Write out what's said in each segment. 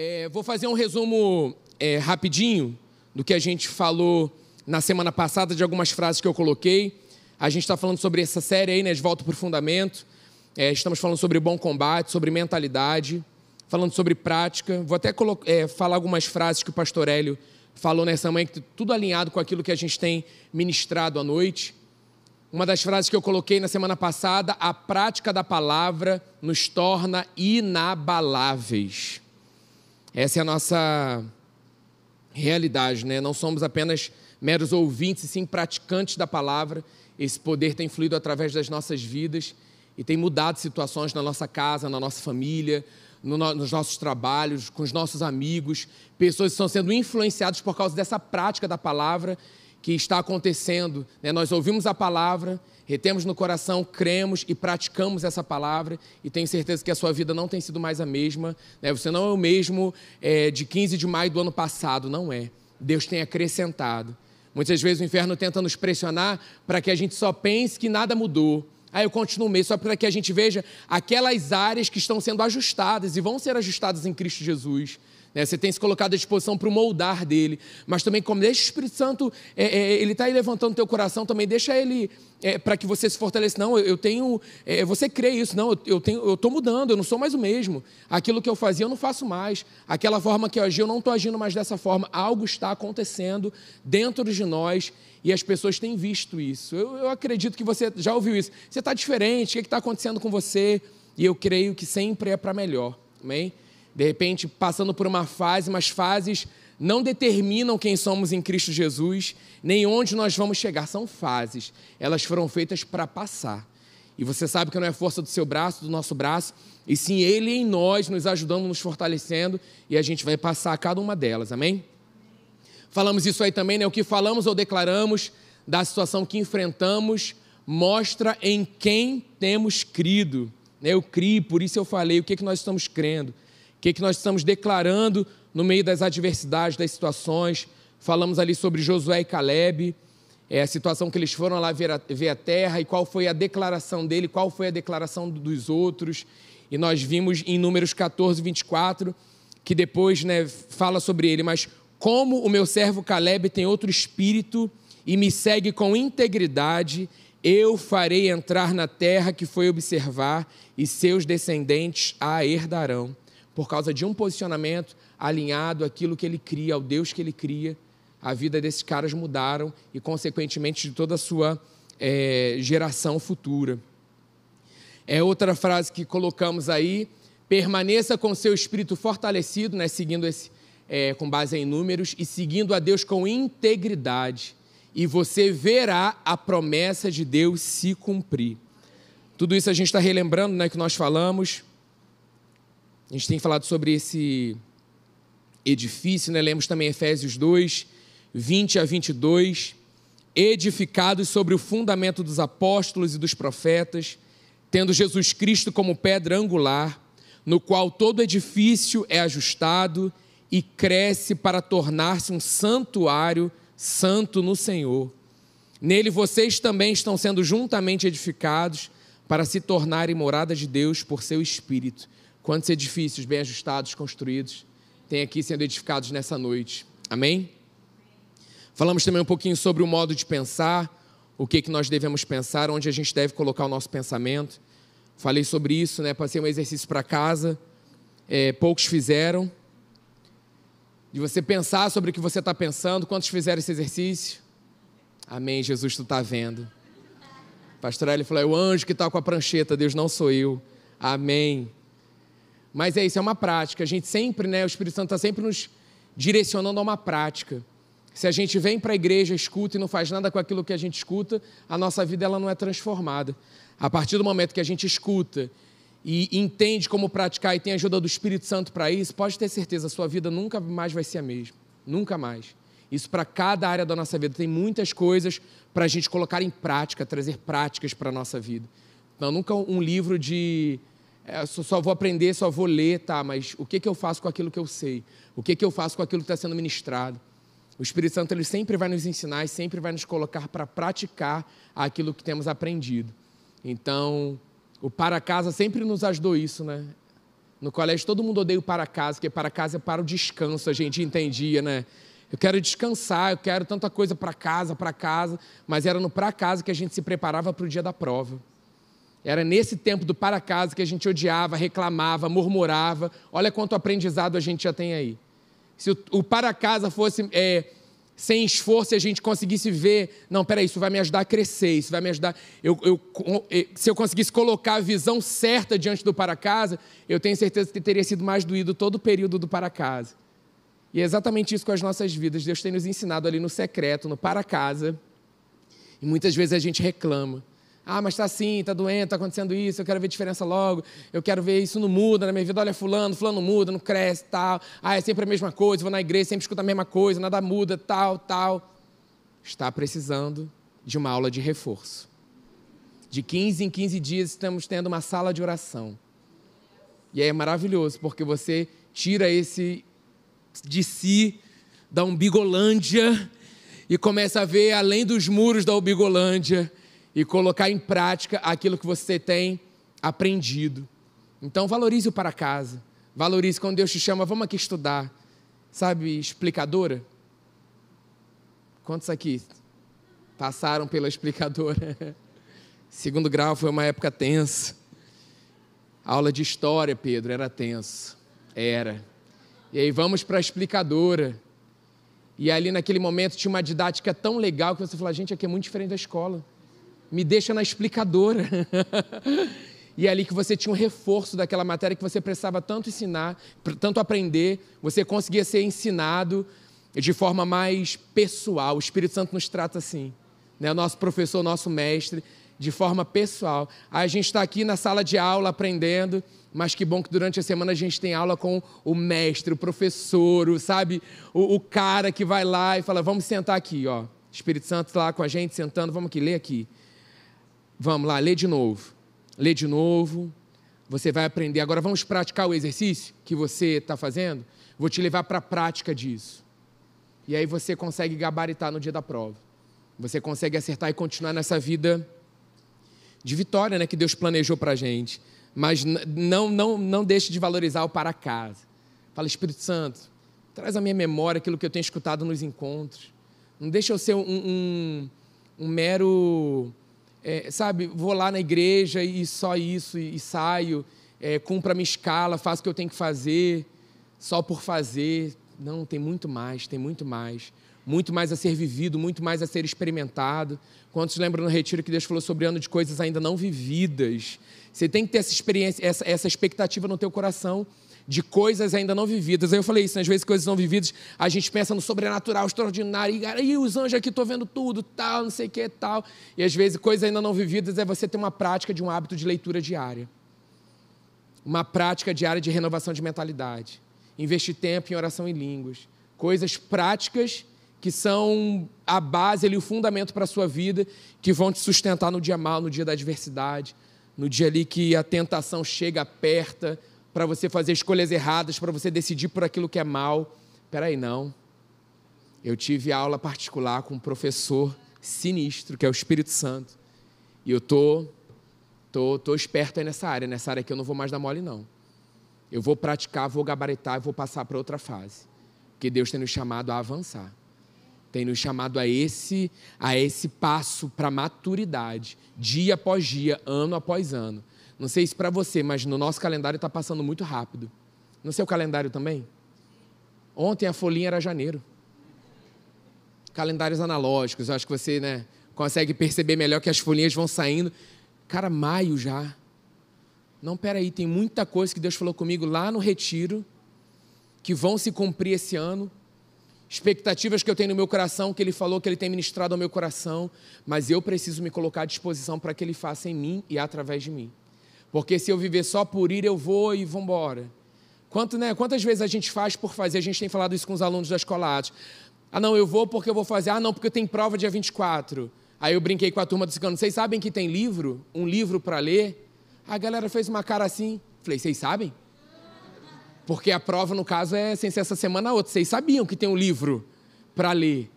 É, vou fazer um resumo é, rapidinho do que a gente falou na semana passada, de algumas frases que eu coloquei. A gente está falando sobre essa série aí, né, de Volta para o Fundamento. É, estamos falando sobre bom combate, sobre mentalidade, falando sobre prática. Vou até é, falar algumas frases que o pastor Hélio falou nessa manhã, que tudo alinhado com aquilo que a gente tem ministrado à noite. Uma das frases que eu coloquei na semana passada, a prática da palavra nos torna inabaláveis. Essa é a nossa realidade, né? Não somos apenas meros ouvintes, e sim praticantes da palavra. Esse poder tem fluído através das nossas vidas e tem mudado situações na nossa casa, na nossa família, no, nos nossos trabalhos, com os nossos amigos. Pessoas estão sendo influenciadas por causa dessa prática da palavra que está acontecendo. Né? Nós ouvimos a palavra retemos no coração, cremos e praticamos essa palavra, e tenho certeza que a sua vida não tem sido mais a mesma. Né? Você não é o mesmo é, de 15 de maio do ano passado, não é. Deus tem acrescentado. Muitas vezes o inferno tenta nos pressionar para que a gente só pense que nada mudou. Aí eu continuo mesmo, só para que a gente veja aquelas áreas que estão sendo ajustadas e vão ser ajustadas em Cristo Jesus. Né? Você tem se colocado à disposição para o moldar dele. Mas também, como deixa o Espírito Santo, é, é, ele está levantando o teu coração, também deixa ele é, para que você se fortaleça. Não, eu, eu tenho. É, você crê isso, não, eu estou mudando, eu não sou mais o mesmo. Aquilo que eu fazia, eu não faço mais. Aquela forma que eu agi, eu não estou agindo mais dessa forma. Algo está acontecendo dentro de nós e as pessoas têm visto isso. Eu, eu acredito que você já ouviu isso. Você está diferente, o que está acontecendo com você? E eu creio que sempre é para melhor. Amém? De repente passando por uma fase, mas fases não determinam quem somos em Cristo Jesus, nem onde nós vamos chegar. São fases. Elas foram feitas para passar. E você sabe que não é força do seu braço, do nosso braço, e sim Ele em nós, nos ajudando, nos fortalecendo, e a gente vai passar a cada uma delas. Amém? Falamos isso aí também, né? O que falamos ou declaramos da situação que enfrentamos mostra em quem temos crido. Eu criei, por isso eu falei o que, é que nós estamos crendo. O que, que nós estamos declarando no meio das adversidades, das situações? Falamos ali sobre Josué e Caleb, é, a situação que eles foram lá ver a, ver a terra e qual foi a declaração dele, qual foi a declaração dos outros. E nós vimos em Números 14, 24, que depois né, fala sobre ele, mas como o meu servo Caleb tem outro espírito e me segue com integridade, eu farei entrar na terra que foi observar, e seus descendentes a herdarão por causa de um posicionamento alinhado àquilo que ele cria, ao Deus que ele cria, a vida desses caras mudaram e, consequentemente, de toda a sua é, geração futura. É outra frase que colocamos aí: permaneça com seu espírito fortalecido, né, seguindo esse, é, com base em números, e seguindo a Deus com integridade, e você verá a promessa de Deus se cumprir. Tudo isso a gente está relembrando, né, que nós falamos. A gente tem falado sobre esse edifício, né? lemos também Efésios 2, 20 a 22. Edificados sobre o fundamento dos apóstolos e dos profetas, tendo Jesus Cristo como pedra angular, no qual todo edifício é ajustado e cresce para tornar-se um santuário santo no Senhor. Nele vocês também estão sendo juntamente edificados para se tornarem morada de Deus por seu Espírito. Quantos edifícios bem ajustados, construídos, tem aqui sendo edificados nessa noite? Amém? Falamos também um pouquinho sobre o modo de pensar, o que, que nós devemos pensar, onde a gente deve colocar o nosso pensamento. Falei sobre isso, né? Passei um exercício para casa, é, poucos fizeram. De você pensar sobre o que você está pensando, quantos fizeram esse exercício? Amém, Jesus, tu está vendo. Pastor Eli falou: é o anjo que está com a prancheta, Deus não sou eu. Amém. Mas é isso, é uma prática. A gente sempre, né, o Espírito Santo está sempre nos direcionando a uma prática. Se a gente vem para a igreja, escuta e não faz nada com aquilo que a gente escuta, a nossa vida ela não é transformada. A partir do momento que a gente escuta e entende como praticar e tem a ajuda do Espírito Santo para isso, pode ter certeza, a sua vida nunca mais vai ser a mesma. Nunca mais. Isso para cada área da nossa vida. Tem muitas coisas para a gente colocar em prática, trazer práticas para a nossa vida. Então, nunca um livro de é, só vou aprender, só vou ler, tá, mas o que, que eu faço com aquilo que eu sei? O que, que eu faço com aquilo que está sendo ministrado? O Espírito Santo ele sempre vai nos ensinar e sempre vai nos colocar para praticar aquilo que temos aprendido. Então, o para casa sempre nos ajudou isso, né? No colégio todo mundo odeia o para casa, porque para casa é para o descanso, a gente entendia, né? Eu quero descansar, eu quero tanta coisa para casa, para casa, mas era no para casa que a gente se preparava para o dia da prova. Era nesse tempo do para casa que a gente odiava, reclamava, murmurava. Olha quanto aprendizado a gente já tem aí. Se o, o para casa fosse é, sem esforço e a gente conseguisse ver, não, peraí, isso vai me ajudar a crescer, isso vai me ajudar. Eu, eu, se eu conseguisse colocar a visão certa diante do para casa, eu tenho certeza que teria sido mais doído todo o período do para casa. E é exatamente isso com as nossas vidas. Deus tem nos ensinado ali no secreto, no para casa. E muitas vezes a gente reclama. Ah, mas está assim, está doente, está acontecendo isso, eu quero ver diferença logo, eu quero ver isso não muda na minha vida. Olha, fulano, fulano muda, não cresce, tal. Ah, é sempre a mesma coisa, vou na igreja, sempre escuto a mesma coisa, nada muda, tal, tal. Está precisando de uma aula de reforço. De 15 em 15 dias estamos tendo uma sala de oração. E é maravilhoso, porque você tira esse de si, da Umbigolândia, e começa a ver além dos muros da Umbigolândia e colocar em prática aquilo que você tem aprendido. Então, valorize o para casa. Valorize quando Deus te chama, vamos aqui estudar. Sabe, explicadora? Quantos aqui passaram pela explicadora? Segundo grau foi uma época tensa. Aula de história, Pedro, era tensa. Era. E aí vamos para a explicadora. E ali naquele momento tinha uma didática tão legal que você fala, gente, aqui é muito diferente da escola. Me deixa na explicadora. e é ali que você tinha um reforço daquela matéria que você precisava tanto ensinar, tanto aprender, você conseguia ser ensinado de forma mais pessoal. O Espírito Santo nos trata assim. Né? O nosso professor, nosso mestre, de forma pessoal. A gente está aqui na sala de aula aprendendo, mas que bom que durante a semana a gente tem aula com o mestre, o professor, o, sabe? O, o cara que vai lá e fala: vamos sentar aqui, ó. Espírito Santo lá com a gente, sentando, vamos aqui, lê aqui. Vamos lá, lê de novo. Lê de novo. Você vai aprender. Agora vamos praticar o exercício que você está fazendo? Vou te levar para a prática disso. E aí você consegue gabaritar no dia da prova. Você consegue acertar e continuar nessa vida de vitória né, que Deus planejou para a gente. Mas não, não, não deixe de valorizar o para casa. Fala, Espírito Santo, traz à minha memória aquilo que eu tenho escutado nos encontros. Não deixa eu ser um, um, um mero, é, sabe, vou lá na igreja e só isso, e, e saio, é, cumpro a minha escala, faço o que eu tenho que fazer, só por fazer. Não, tem muito mais, tem muito mais muito mais a ser vivido, muito mais a ser experimentado. Quantos lembram no retiro que Deus falou sobre ano de coisas ainda não vividas? Você tem que ter essa experiência, essa, essa expectativa no teu coração de coisas ainda não vividas. Aí eu falei isso, né? às vezes coisas não vividas, a gente pensa no sobrenatural, extraordinário, e aí os anjos aqui, estou vendo tudo, tal, não sei o que, tal. E às vezes coisas ainda não vividas é você ter uma prática de um hábito de leitura diária. Uma prática diária de renovação de mentalidade. Investir tempo em oração em línguas. Coisas práticas que são a base ali, o fundamento para a sua vida, que vão te sustentar no dia mal, no dia da adversidade, no dia ali que a tentação chega, aperta, para você fazer escolhas erradas, para você decidir por aquilo que é mal. Peraí, não. Eu tive aula particular com um professor sinistro, que é o Espírito Santo. E eu tô, tô, tô esperto aí nessa área, nessa área que eu não vou mais dar mole, não. Eu vou praticar, vou gabaritar e vou passar para outra fase. Porque Deus tem nos chamado a avançar tem nos chamado a esse, a esse passo para maturidade, dia após dia, ano após ano. Não sei se para você, mas no nosso calendário está passando muito rápido. No seu calendário também? Ontem a folhinha era janeiro. Calendários analógicos, eu acho que você né, consegue perceber melhor que as folhinhas vão saindo. Cara, maio já. Não, peraí, tem muita coisa que Deus falou comigo lá no retiro que vão se cumprir esse ano expectativas que eu tenho no meu coração, que Ele falou que Ele tem ministrado ao meu coração, mas eu preciso me colocar à disposição para que Ele faça em mim e através de mim. Porque se eu viver só por ir, eu vou e vou embora. Quanto, né, quantas vezes a gente faz por fazer? A gente tem falado isso com os alunos da escola Atos. Ah, não, eu vou porque eu vou fazer. Ah, não, porque eu tenho prova dia 24. Aí eu brinquei com a turma do Cicano. Vocês sabem que tem livro? Um livro para ler? A galera fez uma cara assim. Falei, vocês sabem? Porque a prova, no caso, é sem ser essa semana ou outra. Vocês sabiam que tem um livro para ler.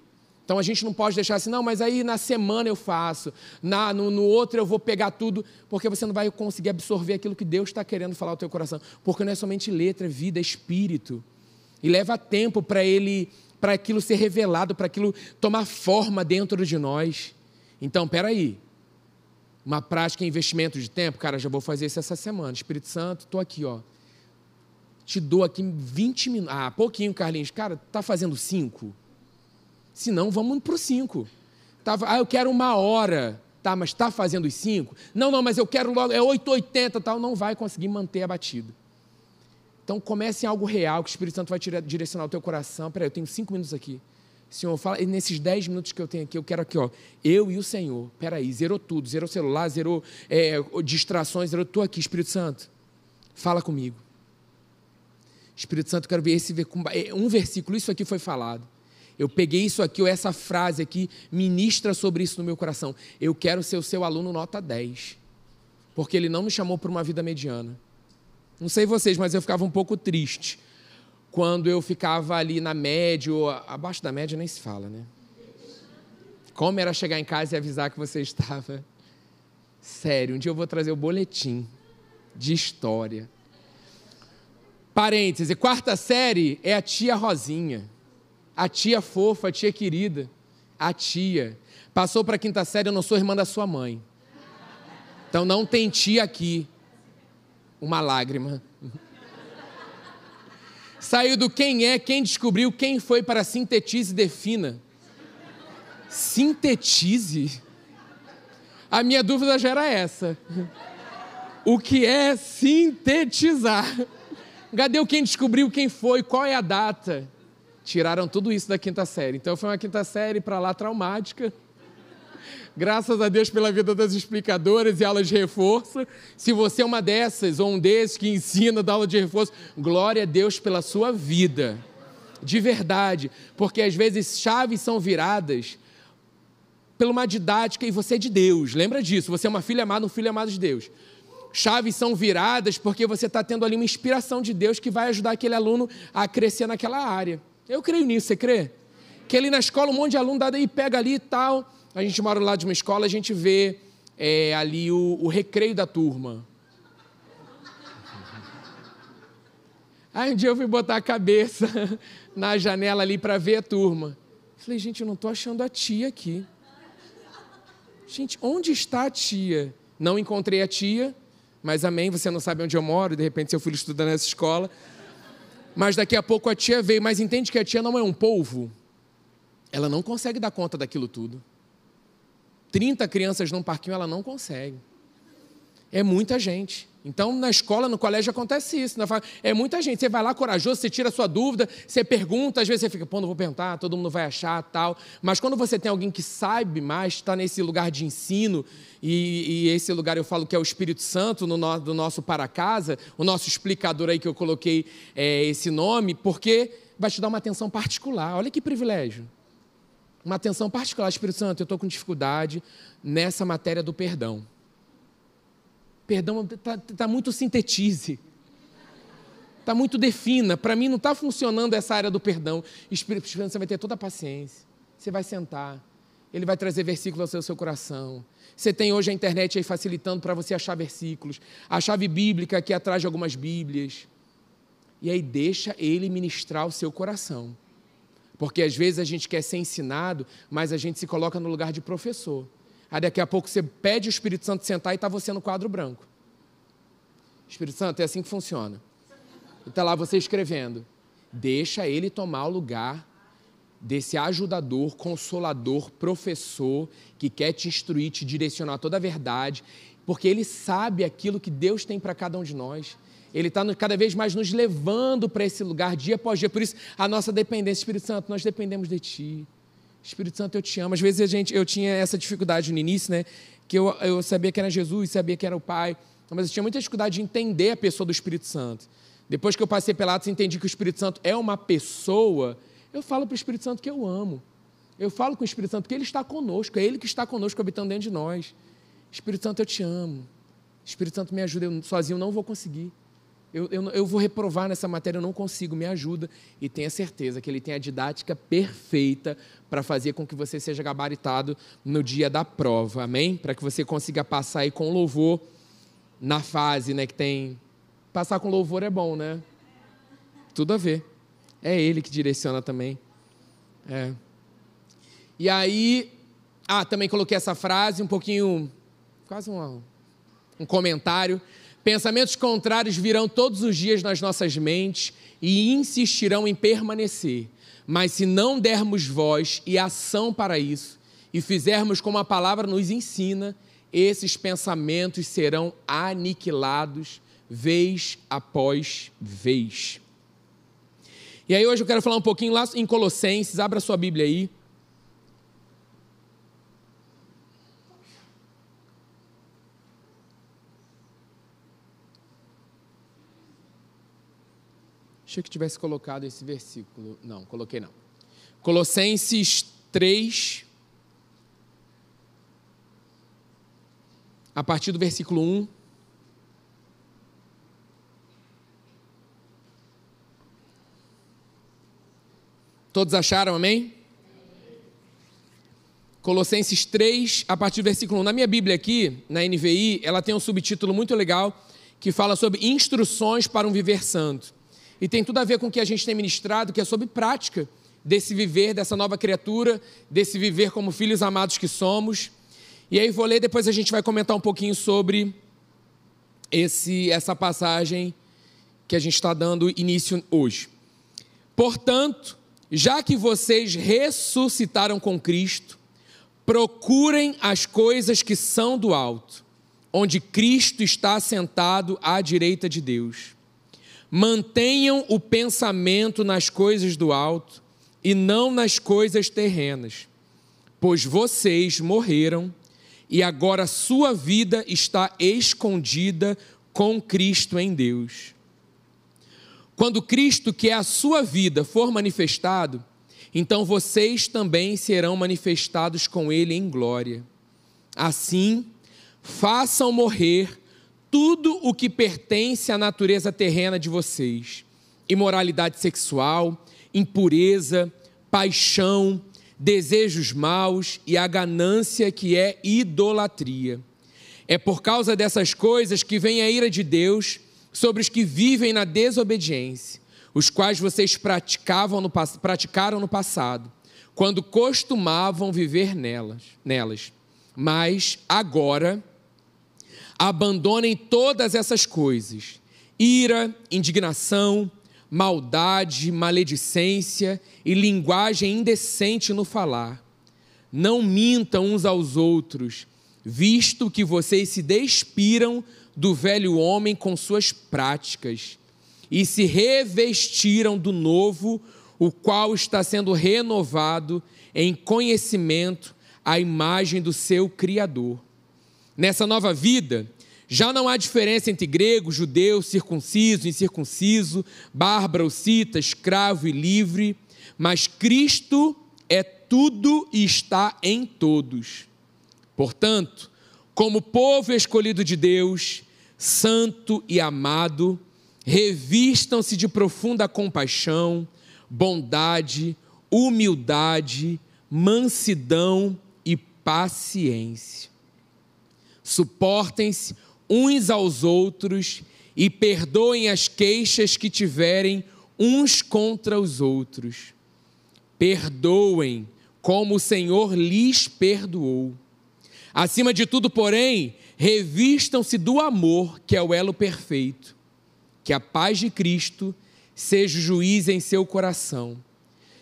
Então a gente não pode deixar assim, não, mas aí na semana eu faço, na, no, no outro eu vou pegar tudo, porque você não vai conseguir absorver aquilo que Deus está querendo falar ao teu coração. Porque não é somente letra, é vida, é espírito. E leva tempo para ele, para aquilo ser revelado, para aquilo tomar forma dentro de nós. Então, peraí. Uma prática em investimento de tempo, cara, já vou fazer isso essa semana. Espírito Santo, estou aqui, ó. Te dou aqui 20 minutos. Ah, pouquinho, Carlinhos. Cara, tá fazendo cinco? Se não, vamos para os cinco. Tá, ah, eu quero uma hora. Tá, mas está fazendo os cinco? Não, não, mas eu quero logo, é 8,80 tal. Não vai conseguir manter a batida. Então comece em algo real, que o Espírito Santo vai direcionar o teu coração. Peraí, eu tenho cinco minutos aqui. Senhor, fala, nesses dez minutos que eu tenho aqui, eu quero aqui, ó, eu e o Senhor. Peraí, zerou tudo, zerou o celular, zerou é, distrações, zerou, estou aqui, Espírito Santo. Fala comigo. Espírito Santo, quero ver esse é, um versículo, isso aqui foi falado. Eu peguei isso aqui, ou essa frase aqui, ministra sobre isso no meu coração. Eu quero ser o seu aluno nota 10. Porque ele não me chamou para uma vida mediana. Não sei vocês, mas eu ficava um pouco triste quando eu ficava ali na média, ou abaixo da média nem se fala, né? Como era chegar em casa e avisar que você estava. Sério, um dia eu vou trazer o boletim de história. Parêntese, quarta série é a tia Rosinha a tia fofa, a tia querida, a tia. Passou para a quinta série, eu não sou irmã da sua mãe. Então não tem tia aqui. Uma lágrima. Saiu do quem é, quem descobriu, quem foi para sintetize e defina. Sintetize? A minha dúvida já era essa. O que é sintetizar? Cadê o quem descobriu, quem foi, qual é a data? Tiraram tudo isso da quinta série. Então foi uma quinta série para lá traumática. Graças a Deus pela vida das explicadoras e aulas de reforço. Se você é uma dessas ou um desses que ensina da aula de reforço, glória a Deus pela sua vida. De verdade, porque às vezes chaves são viradas pela uma didática e você é de Deus. Lembra disso? Você é uma filha amada, um filho amado de Deus. Chaves são viradas porque você está tendo ali uma inspiração de Deus que vai ajudar aquele aluno a crescer naquela área. Eu creio nisso, você crê? Que ali na escola um monte de aluno dá e pega ali e tal. A gente mora lá de uma escola, a gente vê é, ali o, o recreio da turma. Aí um dia eu fui botar a cabeça na janela ali para ver a turma. Falei, gente, eu não estou achando a tia aqui. Gente, onde está a tia? Não encontrei a tia, mas amém, você não sabe onde eu moro, de repente seu filho estuda nessa escola. Mas daqui a pouco a tia veio, mas entende que a tia não é um polvo? Ela não consegue dar conta daquilo tudo. 30 crianças num parquinho, ela não consegue. É muita gente. Então, na escola, no colégio, acontece isso. Né? É muita gente. Você vai lá corajoso, você tira a sua dúvida, você pergunta, às vezes você fica, pô, não vou perguntar, todo mundo vai achar tal. Mas quando você tem alguém que sabe mais, está nesse lugar de ensino, e, e, esse lugar eu falo que é o Espírito Santo no, no, do nosso para casa, o nosso explicador aí que eu coloquei é, esse nome, porque vai te dar uma atenção particular. Olha que privilégio. Uma atenção particular, Espírito Santo, eu estou com dificuldade nessa matéria do perdão perdão está tá muito sintetize. Está muito defina. Para mim não está funcionando essa área do perdão. Espírito Santo, você vai ter toda a paciência. Você vai sentar. Ele vai trazer versículos ao seu, coração. Você tem hoje a internet aí facilitando para você achar versículos. A chave bíblica aqui atrás de algumas bíblias. E aí deixa ele ministrar o seu coração. Porque às vezes a gente quer ser ensinado, mas a gente se coloca no lugar de professor. Aí daqui a pouco você pede o Espírito Santo sentar e está você no quadro branco. Espírito Santo, é assim que funciona. E está lá você escrevendo. Deixa ele tomar o lugar desse ajudador, consolador, professor que quer te instruir, te direcionar toda a verdade, porque ele sabe aquilo que Deus tem para cada um de nós. Ele está cada vez mais nos levando para esse lugar dia após dia. Por isso, a nossa dependência, Espírito Santo, nós dependemos de Ti. Espírito Santo, eu te amo. Às vezes a gente, eu tinha essa dificuldade no início, né? Que eu, eu sabia que era Jesus, sabia que era o Pai, mas eu tinha muita dificuldade de entender a pessoa do Espírito Santo. Depois que eu passei pela Atos e entendi que o Espírito Santo é uma pessoa, eu falo para o Espírito Santo que eu amo. Eu falo com o Espírito Santo que Ele está conosco, é Ele que está conosco, habitando dentro de nós. Espírito Santo, eu te amo. Espírito Santo, me ajuda, eu sozinho não vou conseguir. Eu, eu, eu, vou reprovar nessa matéria, eu não consigo, me ajuda. E tenha certeza que ele tem a didática perfeita para fazer com que você seja gabaritado no dia da prova, amém? Para que você consiga passar aí com louvor na fase, né? Que tem. Passar com louvor é bom, né? Tudo a ver. É ele que direciona também. É. E aí. Ah, também coloquei essa frase, um pouquinho. Quase um, um comentário Pensamentos contrários virão todos os dias nas nossas mentes e insistirão em permanecer. Mas se não dermos voz e ação para isso, e fizermos como a palavra nos ensina, esses pensamentos serão aniquilados vez após vez. E aí hoje eu quero falar um pouquinho lá em Colossenses, abra sua Bíblia aí. Achei que tivesse colocado esse versículo. Não, coloquei não. Colossenses 3, a partir do versículo 1. Todos acharam, amém? Colossenses 3, a partir do versículo 1. Na minha Bíblia aqui, na NVI, ela tem um subtítulo muito legal que fala sobre instruções para um viver santo. E tem tudo a ver com o que a gente tem ministrado, que é sobre prática desse viver, dessa nova criatura, desse viver como filhos amados que somos. E aí vou ler, depois a gente vai comentar um pouquinho sobre esse, essa passagem que a gente está dando início hoje. Portanto, já que vocês ressuscitaram com Cristo, procurem as coisas que são do alto, onde Cristo está sentado à direita de Deus. Mantenham o pensamento nas coisas do alto e não nas coisas terrenas, pois vocês morreram e agora sua vida está escondida com Cristo em Deus. Quando Cristo, que é a sua vida, for manifestado, então vocês também serão manifestados com Ele em glória. Assim, façam morrer tudo o que pertence à natureza terrena de vocês: imoralidade sexual, impureza, paixão, desejos maus e a ganância que é idolatria. É por causa dessas coisas que vem a ira de Deus sobre os que vivem na desobediência, os quais vocês praticavam no, praticaram no passado, quando costumavam viver nelas. nelas. Mas agora Abandonem todas essas coisas: ira, indignação, maldade, maledicência e linguagem indecente no falar. Não mintam uns aos outros, visto que vocês se despiram do velho homem com suas práticas e se revestiram do novo, o qual está sendo renovado em conhecimento à imagem do seu Criador. Nessa nova vida, já não há diferença entre grego, judeu, circunciso, incircunciso, bárbaro, cita, escravo e livre, mas Cristo é tudo e está em todos. Portanto, como povo escolhido de Deus, santo e amado, revistam-se de profunda compaixão, bondade, humildade, mansidão e paciência Suportem-se uns aos outros e perdoem as queixas que tiverem uns contra os outros. Perdoem como o Senhor lhes perdoou. Acima de tudo, porém, revistam-se do amor, que é o elo perfeito. Que a paz de Cristo seja juiz em seu coração,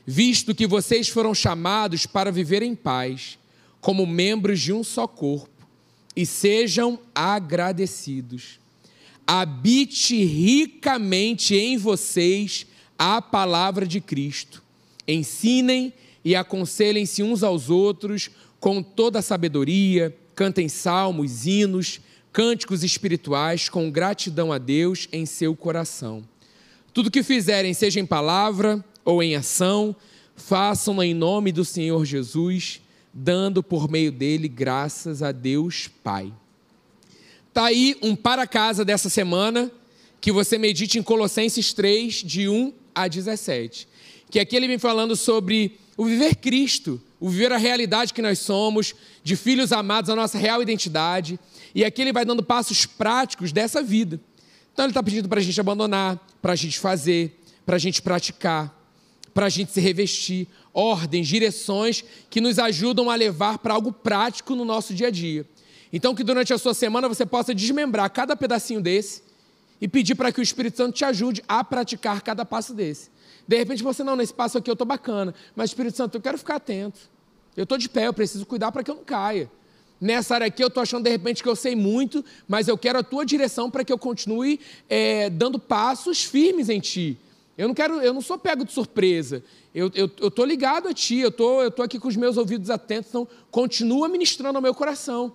visto que vocês foram chamados para viver em paz, como membros de um só corpo e sejam agradecidos. Habite ricamente em vocês a palavra de Cristo. Ensinem e aconselhem-se uns aos outros com toda a sabedoria, cantem salmos, hinos, cânticos espirituais com gratidão a Deus em seu coração. Tudo que fizerem, seja em palavra ou em ação, façam-no em nome do Senhor Jesus dando por meio dele graças a Deus Pai. Tá aí um para casa dessa semana que você medite em Colossenses 3, de 1 a 17. Que aqui ele vem falando sobre o viver Cristo, o viver a realidade que nós somos, de filhos amados, a nossa real identidade. E aqui ele vai dando passos práticos dessa vida. Então ele está pedindo para a gente abandonar, para a gente fazer, para a gente praticar, para a gente se revestir, ordens, direções que nos ajudam a levar para algo prático no nosso dia a dia. Então, que durante a sua semana você possa desmembrar cada pedacinho desse e pedir para que o Espírito Santo te ajude a praticar cada passo desse. De repente você, não, nesse passo aqui eu estou bacana, mas Espírito Santo, eu quero ficar atento. Eu estou de pé, eu preciso cuidar para que eu não caia. Nessa área aqui eu estou achando de repente que eu sei muito, mas eu quero a tua direção para que eu continue é, dando passos firmes em ti. Eu não quero, eu não sou pego de surpresa. Eu estou ligado a ti, eu tô, estou tô aqui com os meus ouvidos atentos, então continua ministrando ao meu coração.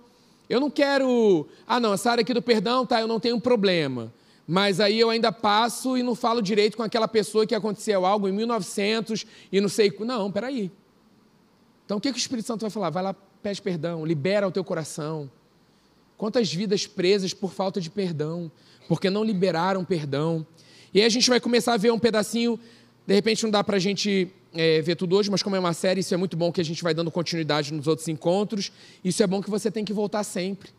Eu não quero, ah não, essa área aqui do perdão, tá, eu não tenho problema mas aí eu ainda passo e não falo direito com aquela pessoa que aconteceu algo em 1900 e não sei. Não, peraí. Então o que, que o Espírito Santo vai falar? Vai lá, pede perdão, libera o teu coração. Quantas vidas presas por falta de perdão, porque não liberaram perdão. E aí a gente vai começar a ver um pedacinho, de repente não dá para a gente é, ver tudo hoje, mas como é uma série, isso é muito bom que a gente vai dando continuidade nos outros encontros. Isso é bom que você tem que voltar sempre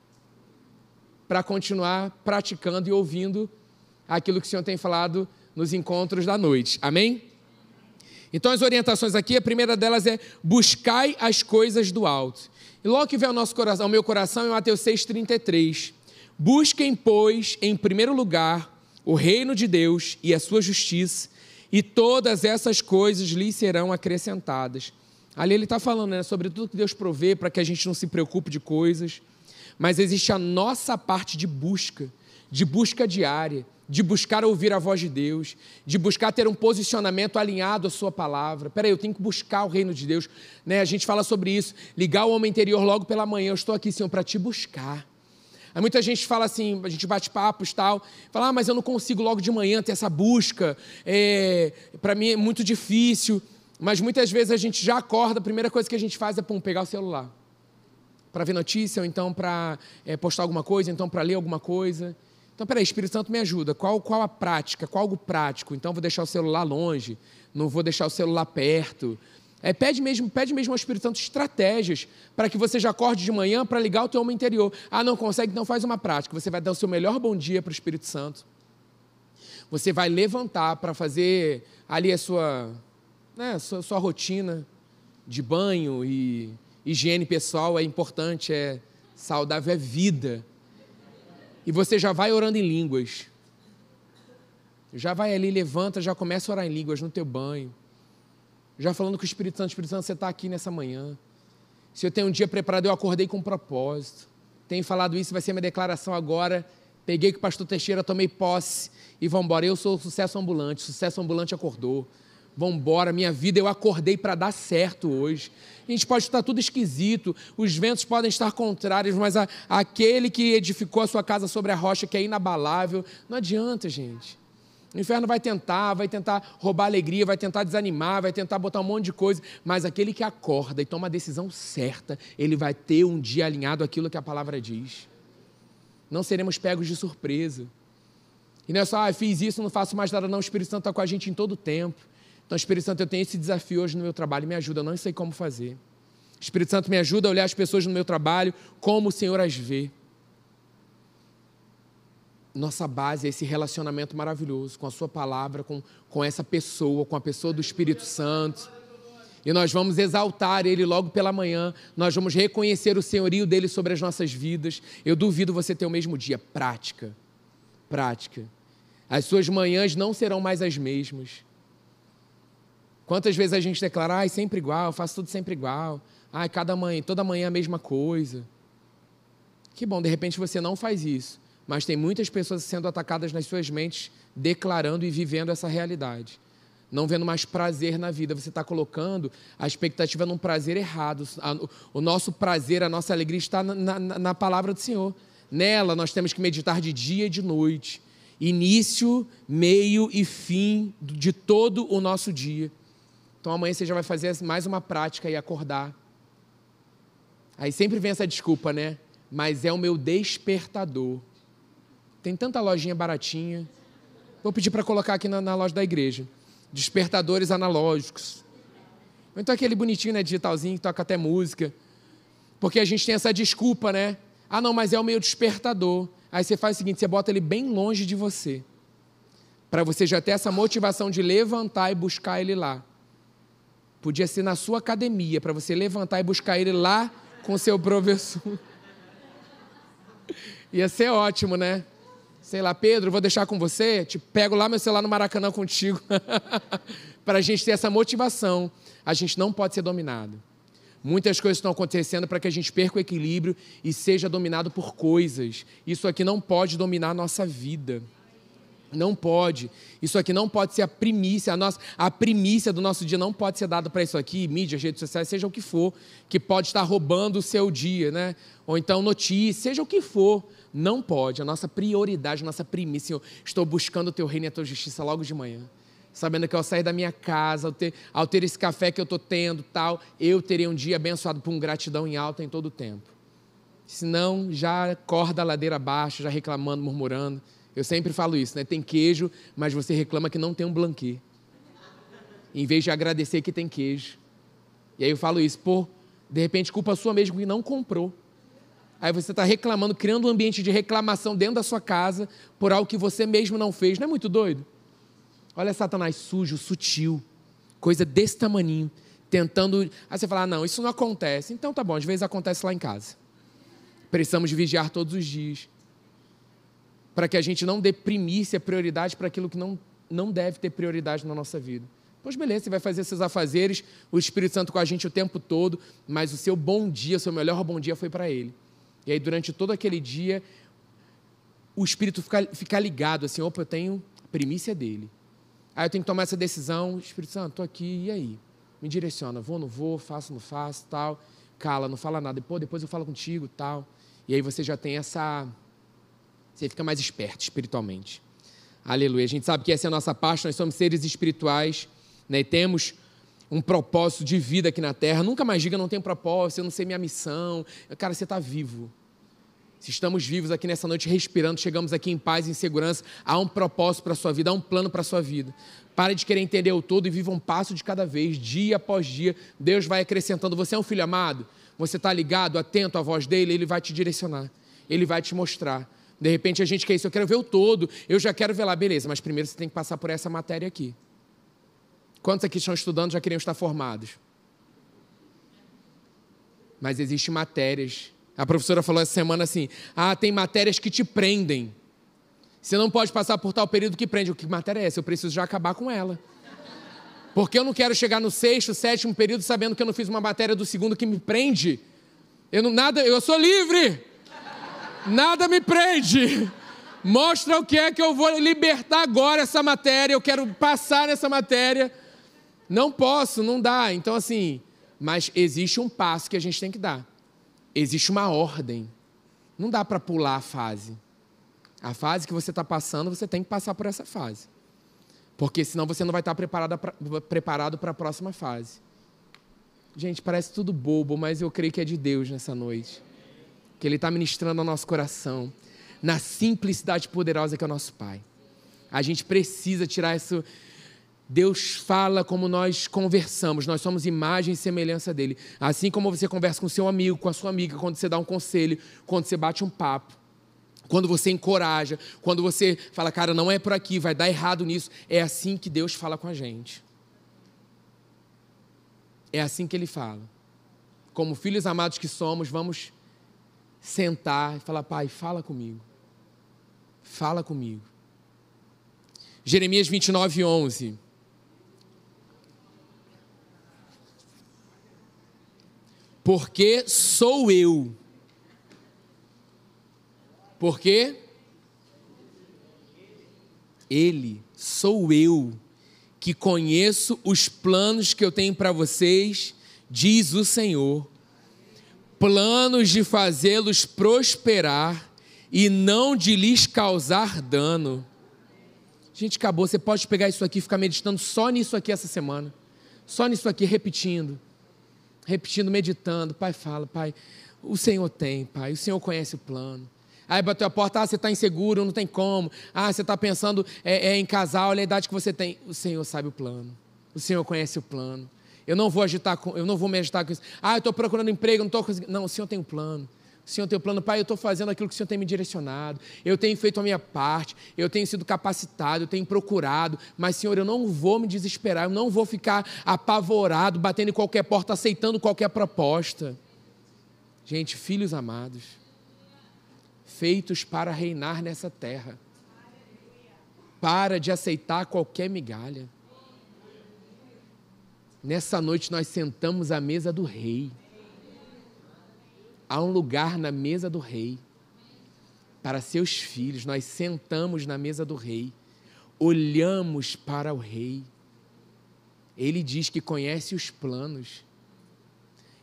para continuar praticando e ouvindo aquilo que o Senhor tem falado nos encontros da noite. Amém? Então, as orientações aqui, a primeira delas é buscai as coisas do alto. E logo que vem ao, nosso coração, ao meu coração é Mateus 6,33. Busquem, pois, em primeiro lugar, o reino de Deus e a sua justiça, e todas essas coisas lhes serão acrescentadas. Ali ele está falando né, sobre tudo que Deus provê para que a gente não se preocupe de coisas mas existe a nossa parte de busca, de busca diária, de buscar ouvir a voz de Deus, de buscar ter um posicionamento alinhado à Sua palavra. Peraí, eu tenho que buscar o reino de Deus. Né? A gente fala sobre isso, ligar o homem interior logo pela manhã. Eu estou aqui, Senhor, para te buscar. Aí muita gente fala assim, a gente bate papos tal, fala, ah, mas eu não consigo logo de manhã ter essa busca, é, para mim é muito difícil. Mas muitas vezes a gente já acorda, a primeira coisa que a gente faz é pum, pegar o celular para ver notícia, ou então para é, postar alguma coisa, ou então para ler alguma coisa. Então, peraí, Espírito Santo me ajuda. Qual, qual a prática? Qual algo prático? Então, vou deixar o celular longe, não vou deixar o celular perto. É, pede, mesmo, pede mesmo ao Espírito Santo estratégias para que você já acorde de manhã para ligar o teu homem interior. Ah, não consegue? Então faz uma prática. Você vai dar o seu melhor bom dia para o Espírito Santo. Você vai levantar para fazer ali a sua, né, sua, sua rotina de banho e higiene pessoal é importante, é saudável, é vida. E você já vai orando em línguas. Já vai ali, levanta, já começa a orar em línguas no teu banho. Já falando com o Espírito Santo, Espírito Santo, você está aqui nessa manhã. Se eu tenho um dia preparado, eu acordei com um propósito. Tenho falado isso, vai ser minha declaração agora. Peguei com o pastor Teixeira, tomei posse e vamos embora. Eu sou o sucesso ambulante, sucesso ambulante acordou. Vamos embora, minha vida eu acordei para dar certo hoje. A gente pode estar tudo esquisito, os ventos podem estar contrários, mas a, aquele que edificou a sua casa sobre a rocha, que é inabalável, não adianta, gente. O inferno vai tentar, vai tentar roubar alegria, vai tentar desanimar, vai tentar botar um monte de coisa, mas aquele que acorda e toma a decisão certa, ele vai ter um dia alinhado aquilo que a palavra diz. Não seremos pegos de surpresa. E não é só, ah, fiz isso, não faço mais nada, não. O Espírito Santo está com a gente em todo o tempo. Então, Espírito Santo, eu tenho esse desafio hoje no meu trabalho, me ajuda, eu não sei como fazer. Espírito Santo, me ajuda a olhar as pessoas no meu trabalho como o Senhor as vê. Nossa base é esse relacionamento maravilhoso com a Sua palavra, com, com essa pessoa, com a pessoa do Espírito Santo. E nós vamos exaltar Ele logo pela manhã, nós vamos reconhecer o senhorio dele sobre as nossas vidas. Eu duvido você ter o mesmo dia. Prática. Prática. As suas manhãs não serão mais as mesmas. Quantas vezes a gente declara, ai, sempre igual, faço tudo sempre igual. Ai, cada manhã, toda manhã a mesma coisa. Que bom, de repente você não faz isso. Mas tem muitas pessoas sendo atacadas nas suas mentes, declarando e vivendo essa realidade. Não vendo mais prazer na vida. Você está colocando a expectativa num prazer errado. O nosso prazer, a nossa alegria está na, na, na palavra do Senhor. Nela nós temos que meditar de dia e de noite. Início, meio e fim de todo o nosso dia. Então amanhã você já vai fazer mais uma prática e acordar. Aí sempre vem essa desculpa, né? Mas é o meu despertador. Tem tanta lojinha baratinha. Vou pedir para colocar aqui na, na, loja da igreja. Despertadores analógicos. Então aquele bonitinho, né, digitalzinho, que toca até música. Porque a gente tem essa desculpa, né? Ah, não, mas é o meu despertador. Aí você faz o seguinte: você bota ele bem longe de você. Para você já ter essa motivação de levantar e buscar ele lá. Podia ser na sua academia, para você levantar e buscar ele lá com seu professor. Ia ser ótimo, né? Sei lá, Pedro, vou deixar com você, te pego lá meu celular no Maracanã contigo. para a gente ter essa motivação. A gente não pode ser dominado. Muitas coisas estão acontecendo para que a gente perca o equilíbrio e seja dominado por coisas. Isso aqui não pode dominar a nossa vida. Não pode. Isso aqui não pode ser a primícia. A, nossa, a primícia do nosso dia não pode ser dada para isso aqui, mídia, redes sociais, seja o que for, que pode estar roubando o seu dia, né? Ou então notícia, seja o que for. Não pode. A nossa prioridade, a nossa primícia, estou buscando o teu reino e a tua justiça logo de manhã sabendo que ao sair da minha casa, ao ter, ao ter esse café que eu estou tendo, tal, eu terei um dia abençoado por um gratidão em alta em todo o tempo. Senão, já corda a ladeira abaixo, já reclamando, murmurando. Eu sempre falo isso, né? Tem queijo, mas você reclama que não tem um blanquê. Em vez de agradecer que tem queijo. E aí eu falo isso, pô, de repente culpa sua mesmo que não comprou. Aí você está reclamando, criando um ambiente de reclamação dentro da sua casa por algo que você mesmo não fez. Não é muito doido? Olha Satanás sujo, sutil, coisa desse tamaninho, tentando. Aí você fala: ah, não, isso não acontece. Então tá bom, às vezes acontece lá em casa. Precisamos vigiar todos os dias. Para que a gente não dê primícia, prioridade para aquilo que não, não deve ter prioridade na nossa vida. Pois beleza, você vai fazer seus afazeres, o Espírito Santo com a gente o tempo todo, mas o seu bom dia, o seu melhor bom dia foi para Ele. E aí, durante todo aquele dia, o Espírito fica, fica ligado assim: opa, eu tenho primícia dele. Aí eu tenho que tomar essa decisão, Espírito Santo, estou aqui, e aí? Me direciona, vou, não vou, faço, não faço, tal. Cala, não fala nada. Depois, depois eu falo contigo, tal. E aí você já tem essa... Você fica mais esperto espiritualmente. Aleluia. A gente sabe que essa é a nossa parte, nós somos seres espirituais, né? E temos um propósito de vida aqui na Terra. Nunca mais diga, não tenho propósito, eu não sei minha missão. Cara, você está vivo. Se estamos vivos aqui nessa noite respirando, chegamos aqui em paz em segurança, há um propósito para a sua vida, há um plano para a sua vida. Pare de querer entender o todo e viva um passo de cada vez, dia após dia. Deus vai acrescentando. Você é um filho amado? Você está ligado, atento à voz dele? Ele vai te direcionar, ele vai te mostrar. De repente a gente quer isso, eu quero ver o todo, eu já quero ver lá, beleza, mas primeiro você tem que passar por essa matéria aqui. Quantos aqui estão estudando já queriam estar formados? Mas existem matérias a professora falou essa semana assim: ah, tem matérias que te prendem. Você não pode passar por tal período que prende. O que matéria é essa? Eu preciso já acabar com ela. Porque eu não quero chegar no sexto, sétimo período sabendo que eu não fiz uma matéria do segundo que me prende. Eu não nada, eu sou livre. Nada me prende. Mostra o que é que eu vou libertar agora essa matéria. Eu quero passar nessa matéria. Não posso, não dá. Então assim, mas existe um passo que a gente tem que dar existe uma ordem. Não dá para pular a fase. A fase que você está passando, você tem que passar por essa fase. Porque senão você não vai estar preparado para a próxima fase. Gente, parece tudo bobo, mas eu creio que é de Deus nessa noite. Que Ele está ministrando ao nosso coração. Na simplicidade poderosa que é o nosso Pai. A gente precisa tirar isso Deus fala como nós conversamos, nós somos imagem e semelhança dele. Assim como você conversa com seu amigo, com a sua amiga, quando você dá um conselho, quando você bate um papo, quando você encoraja, quando você fala, cara, não é por aqui, vai dar errado nisso. É assim que Deus fala com a gente. É assim que ele fala. Como filhos amados que somos, vamos sentar e falar, pai, fala comigo. Fala comigo. Jeremias 29, 11. Porque sou eu. Porque Ele, sou eu, que conheço os planos que eu tenho para vocês, diz o Senhor. Planos de fazê-los prosperar e não de lhes causar dano. Gente, acabou. Você pode pegar isso aqui e ficar meditando só nisso aqui essa semana. Só nisso aqui, repetindo repetindo, meditando. Pai fala, Pai, o Senhor tem, Pai, o Senhor conhece o plano. Aí bateu a porta, ah, você está inseguro, não tem como. Ah, você está pensando é, é, em casar, olha a idade que você tem. O Senhor sabe o plano. O Senhor conhece o plano. Eu não vou agitar com, eu não vou me agitar com isso. Ah, eu estou procurando emprego, não estou conseguindo. Não, o Senhor tem um plano. Senhor tem um plano, Pai, eu estou fazendo aquilo que o Senhor tem me direcionado, eu tenho feito a minha parte, eu tenho sido capacitado, eu tenho procurado, mas, Senhor, eu não vou me desesperar, eu não vou ficar apavorado, batendo em qualquer porta, aceitando qualquer proposta. Gente, filhos amados, feitos para reinar nessa terra, para de aceitar qualquer migalha. Nessa noite nós sentamos à mesa do Rei. Há um lugar na mesa do Rei para seus filhos. Nós sentamos na mesa do Rei, olhamos para o Rei. Ele diz que conhece os planos.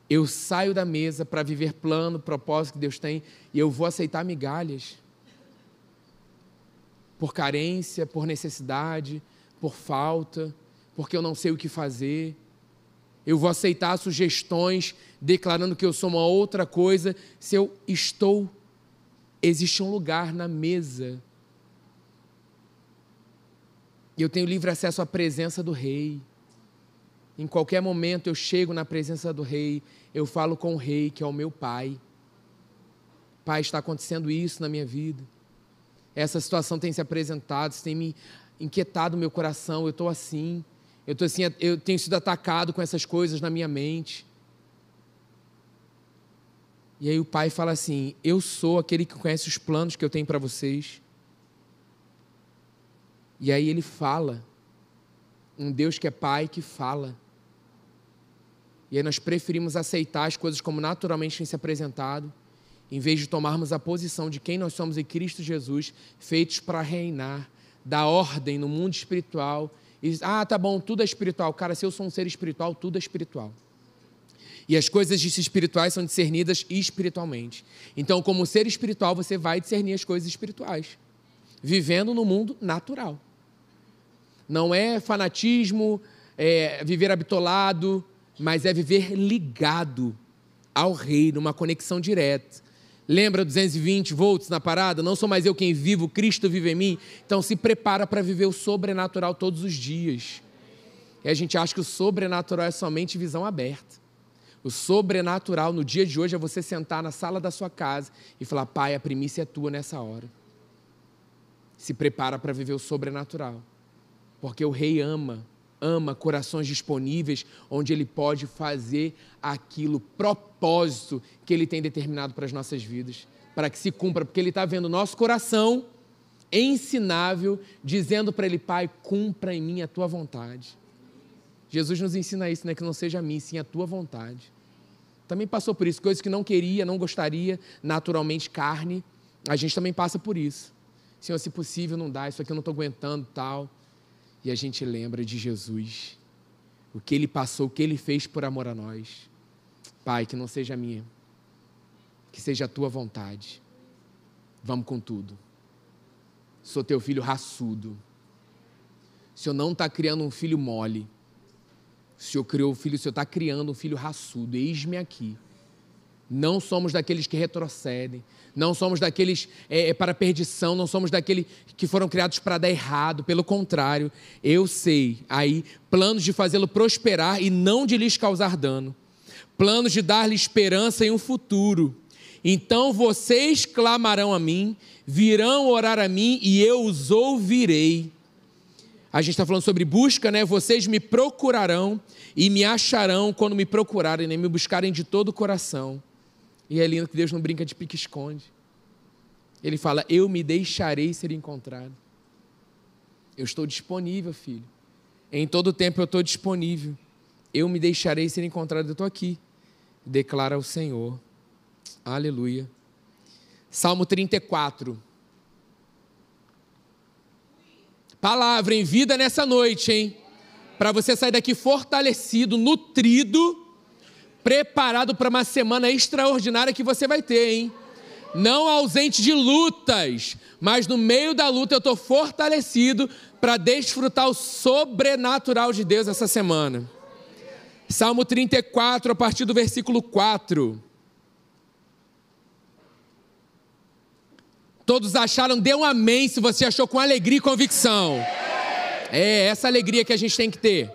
Eu saio da mesa para viver plano, propósito que Deus tem e eu vou aceitar migalhas. Por carência, por necessidade, por falta, porque eu não sei o que fazer. Eu vou aceitar sugestões declarando que eu sou uma outra coisa se eu estou. Existe um lugar na mesa. Eu tenho livre acesso à presença do Rei. Em qualquer momento eu chego na presença do Rei, eu falo com o Rei, que é o meu Pai. Pai, está acontecendo isso na minha vida. Essa situação tem se apresentado, isso tem me inquietado o meu coração, eu estou assim. Eu, tô assim, eu tenho sido atacado com essas coisas na minha mente. E aí o pai fala assim: Eu sou aquele que conhece os planos que eu tenho para vocês. E aí ele fala. Um Deus que é pai que fala. E aí nós preferimos aceitar as coisas como naturalmente têm se apresentado, em vez de tomarmos a posição de quem nós somos em Cristo Jesus, feitos para reinar, dar ordem no mundo espiritual e ah, tá bom, tudo é espiritual. Cara, se eu sou um ser espiritual, tudo é espiritual. E as coisas espirituais são discernidas espiritualmente. Então, como ser espiritual, você vai discernir as coisas espirituais, vivendo no mundo natural. Não é fanatismo, é viver habitolado, mas é viver ligado ao rei, numa conexão direta. Lembra 220 volts na parada? Não sou mais eu quem vivo, Cristo vive em mim. Então se prepara para viver o sobrenatural todos os dias. E a gente acha que o sobrenatural é somente visão aberta. O sobrenatural no dia de hoje é você sentar na sala da sua casa e falar: Pai, a primícia é tua nessa hora. Se prepara para viver o sobrenatural. Porque o rei ama ama corações disponíveis, onde Ele pode fazer aquilo, propósito que Ele tem determinado para as nossas vidas, para que se cumpra, porque Ele está vendo nosso coração ensinável, dizendo para Ele, Pai, cumpra em mim a tua vontade. Jesus nos ensina isso, né? que não seja a mim, sim a tua vontade. Também passou por isso, coisas que não queria, não gostaria, naturalmente carne, a gente também passa por isso. Senhor, se possível, não dá, isso aqui eu não estou aguentando, tal e a gente lembra de Jesus, o que ele passou, o que ele fez por amor a nós. Pai, que não seja minha, que seja a tua vontade. Vamos com tudo. Sou teu filho raçudo. O Senhor não está criando um filho mole. O Senhor criou o filho, o Senhor está criando um filho raçudo. Eis-me aqui. Não somos daqueles que retrocedem, não somos daqueles é, é, para perdição, não somos daqueles que foram criados para dar errado. Pelo contrário, eu sei aí planos de fazê-lo prosperar e não de lhes causar dano, planos de dar-lhe esperança em um futuro. Então vocês clamarão a mim, virão orar a mim e eu os ouvirei. A gente está falando sobre busca, né? Vocês me procurarão e me acharão quando me procurarem, né? me buscarem de todo o coração. E é lindo que Deus não brinca de pique-esconde. Ele fala: Eu me deixarei ser encontrado. Eu estou disponível, filho. Em todo tempo eu estou disponível. Eu me deixarei ser encontrado. Eu estou aqui. Declara o Senhor. Aleluia. Salmo 34. Palavra em vida nessa noite, hein? Para você sair daqui fortalecido, nutrido preparado para uma semana extraordinária que você vai ter, hein? Não ausente de lutas, mas no meio da luta eu estou fortalecido para desfrutar o sobrenatural de Deus essa semana. Salmo 34, a partir do versículo 4. Todos acharam, dê um amém se você achou com alegria e convicção. É essa alegria que a gente tem que ter.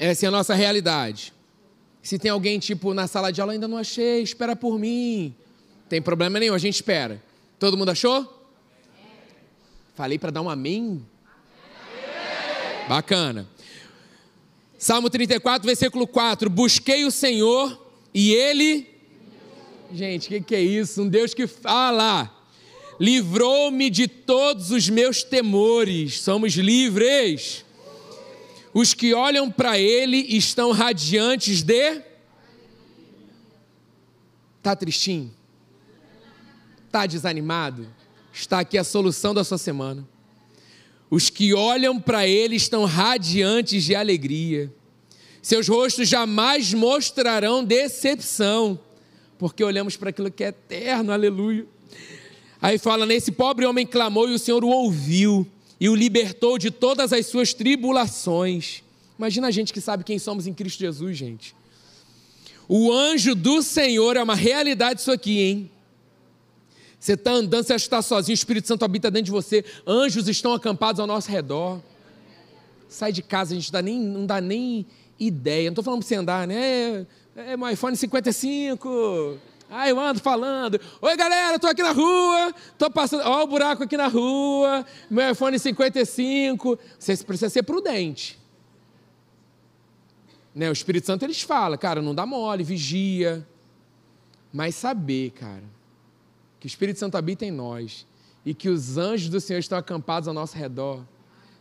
Essa é a nossa realidade. Se tem alguém tipo na sala de aula, ainda não achei, espera por mim. Tem problema nenhum, a gente espera. Todo mundo achou? Falei para dar um amém? Bacana. Salmo 34, versículo 4: Busquei o Senhor e ele. Gente, o que, que é isso? Um Deus que fala. Livrou-me de todos os meus temores. Somos livres. Os que olham para ele estão radiantes de. Está tristinho? Está desanimado? Está aqui a solução da sua semana. Os que olham para ele estão radiantes de alegria. Seus rostos jamais mostrarão decepção, porque olhamos para aquilo que é eterno, aleluia. Aí fala: Nesse pobre homem clamou e o Senhor o ouviu e o libertou de todas as suas tribulações. Imagina a gente que sabe quem somos em Cristo Jesus, gente. O anjo do Senhor é uma realidade isso aqui, hein? Você está andando, você acha que está sozinho, o Espírito Santo habita dentro de você, anjos estão acampados ao nosso redor. Sai de casa, a gente dá nem, não dá nem ideia. Não estou falando para você andar, né? É, é iPhone 55. Ah, eu ando falando. Oi, galera, estou aqui na rua. Estou passando. Olha o buraco aqui na rua. Meu iPhone 55. Você precisa ser prudente. Né? O Espírito Santo eles fala, cara, não dá mole, vigia. Mas saber, cara, que o Espírito Santo habita em nós e que os anjos do Senhor estão acampados ao nosso redor.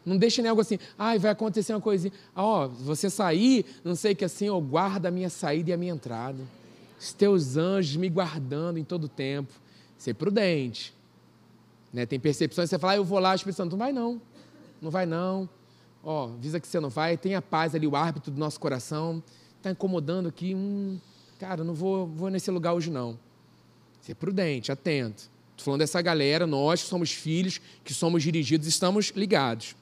Não deixe nem algo assim, ai, ah, vai acontecer uma coisinha. Ah, ó, você sair, não sei que assim, ó, guarda a minha saída e a minha entrada. Os teus anjos me guardando em todo tempo. Ser prudente. Né? Tem percepções, você fala, ah, eu vou lá, o Espírito Santo, não vai não. Não vai não. Ó, avisa que você não vai, tenha paz ali, o árbitro do nosso coração. Está incomodando aqui, hum, cara, não vou, vou nesse lugar hoje não. Ser prudente, atento. Estou falando dessa galera, nós que somos filhos, que somos dirigidos, estamos ligados.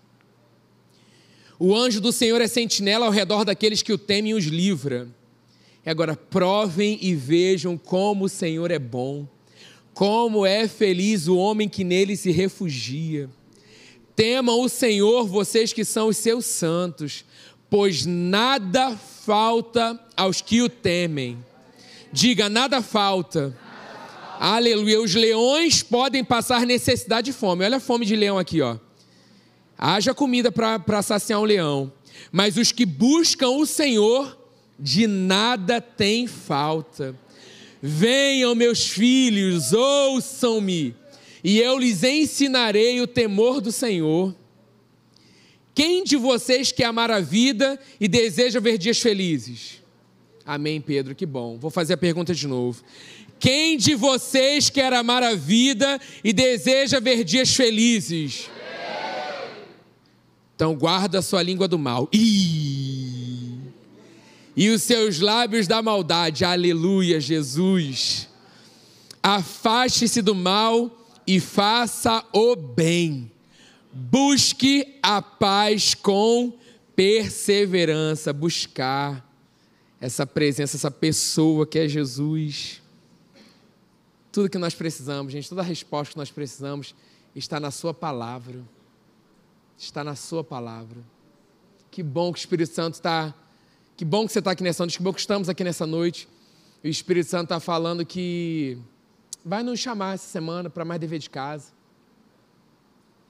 O anjo do Senhor é sentinela ao redor daqueles que o temem e os livra. E agora provem e vejam como o Senhor é bom, como é feliz o homem que nele se refugia. Temam o Senhor, vocês que são os seus santos, pois nada falta aos que o temem. Diga, nada falta Aleluia. Os leões podem passar necessidade de fome. Olha a fome de leão aqui, ó. Haja comida para saciar um leão. Mas os que buscam o Senhor, de nada tem falta. Venham, meus filhos, ouçam-me, e eu lhes ensinarei o temor do Senhor. Quem de vocês quer amar a vida e deseja ver dias felizes? Amém, Pedro, que bom. Vou fazer a pergunta de novo. Quem de vocês quer amar a vida e deseja ver dias felizes? Então guarda a sua língua do mal. Ih! E os seus lábios da maldade. Aleluia, Jesus. Afaste-se do mal e faça o bem. Busque a paz com perseverança. Buscar essa presença, essa pessoa que é Jesus. Tudo que nós precisamos, gente, toda a resposta que nós precisamos está na Sua palavra. Está na Sua palavra. Que bom que o Espírito Santo está. Que bom que você está aqui nessa noite, que bom que estamos aqui nessa noite. O Espírito Santo está falando que vai nos chamar essa semana para mais dever de casa,